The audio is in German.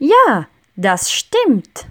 Ja, das stimmt.